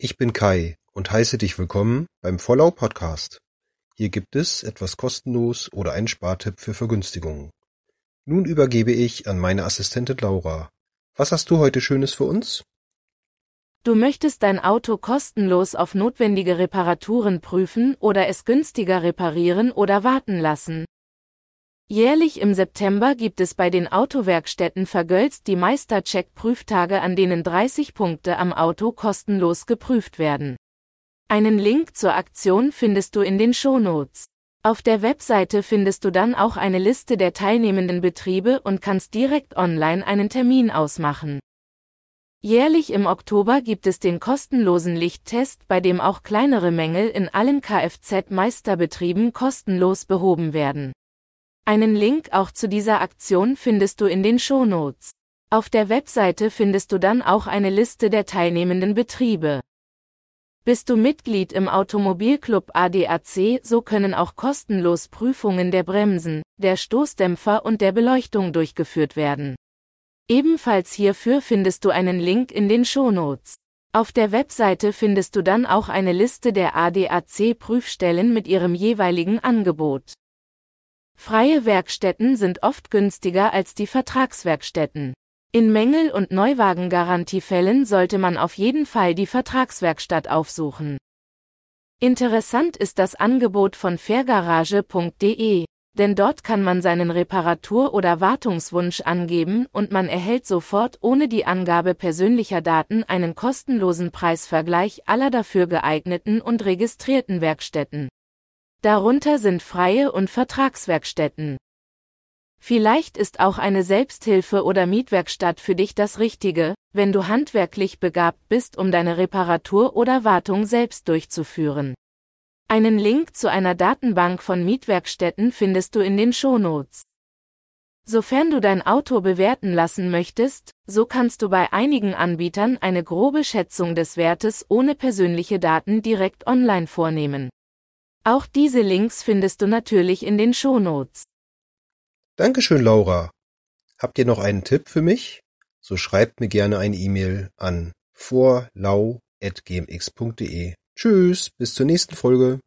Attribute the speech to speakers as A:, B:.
A: Ich bin Kai und heiße dich willkommen beim Vollau Podcast. Hier gibt es etwas kostenlos oder einen Spartipp für Vergünstigungen. Nun übergebe ich an meine Assistentin Laura. Was hast du heute Schönes für uns?
B: Du möchtest dein Auto kostenlos auf notwendige Reparaturen prüfen oder es günstiger reparieren oder warten lassen. Jährlich im September gibt es bei den Autowerkstätten Vergölz die Meistercheck-Prüftage an denen 30 Punkte am Auto kostenlos geprüft werden. Einen Link zur Aktion findest du in den Shownotes. Auf der Webseite findest du dann auch eine Liste der teilnehmenden Betriebe und kannst direkt online einen Termin ausmachen. Jährlich im Oktober gibt es den kostenlosen Lichttest, bei dem auch kleinere Mängel in allen Kfz-Meisterbetrieben kostenlos behoben werden. Einen Link auch zu dieser Aktion findest du in den Shownotes. Auf der Webseite findest du dann auch eine Liste der teilnehmenden Betriebe. Bist du Mitglied im Automobilclub ADAC, so können auch kostenlos Prüfungen der Bremsen, der Stoßdämpfer und der Beleuchtung durchgeführt werden. Ebenfalls hierfür findest du einen Link in den Shownotes. Auf der Webseite findest du dann auch eine Liste der ADAC Prüfstellen mit ihrem jeweiligen Angebot. Freie Werkstätten sind oft günstiger als die Vertragswerkstätten. In Mängel- und Neuwagengarantiefällen sollte man auf jeden Fall die Vertragswerkstatt aufsuchen. Interessant ist das Angebot von fairgarage.de, denn dort kann man seinen Reparatur- oder Wartungswunsch angeben und man erhält sofort ohne die Angabe persönlicher Daten einen kostenlosen Preisvergleich aller dafür geeigneten und registrierten Werkstätten. Darunter sind freie und Vertragswerkstätten. Vielleicht ist auch eine Selbsthilfe- oder Mietwerkstatt für dich das Richtige, wenn du handwerklich begabt bist, um deine Reparatur oder Wartung selbst durchzuführen. Einen Link zu einer Datenbank von Mietwerkstätten findest du in den Shownotes. Sofern du dein Auto bewerten lassen möchtest, so kannst du bei einigen Anbietern eine grobe Schätzung des Wertes ohne persönliche Daten direkt online vornehmen. Auch diese Links findest du natürlich in den Shownotes.
A: Dankeschön, Laura. Habt ihr noch einen Tipp für mich? So schreibt mir gerne eine E-Mail an vorlau.gmx.de. Tschüss, bis zur nächsten Folge.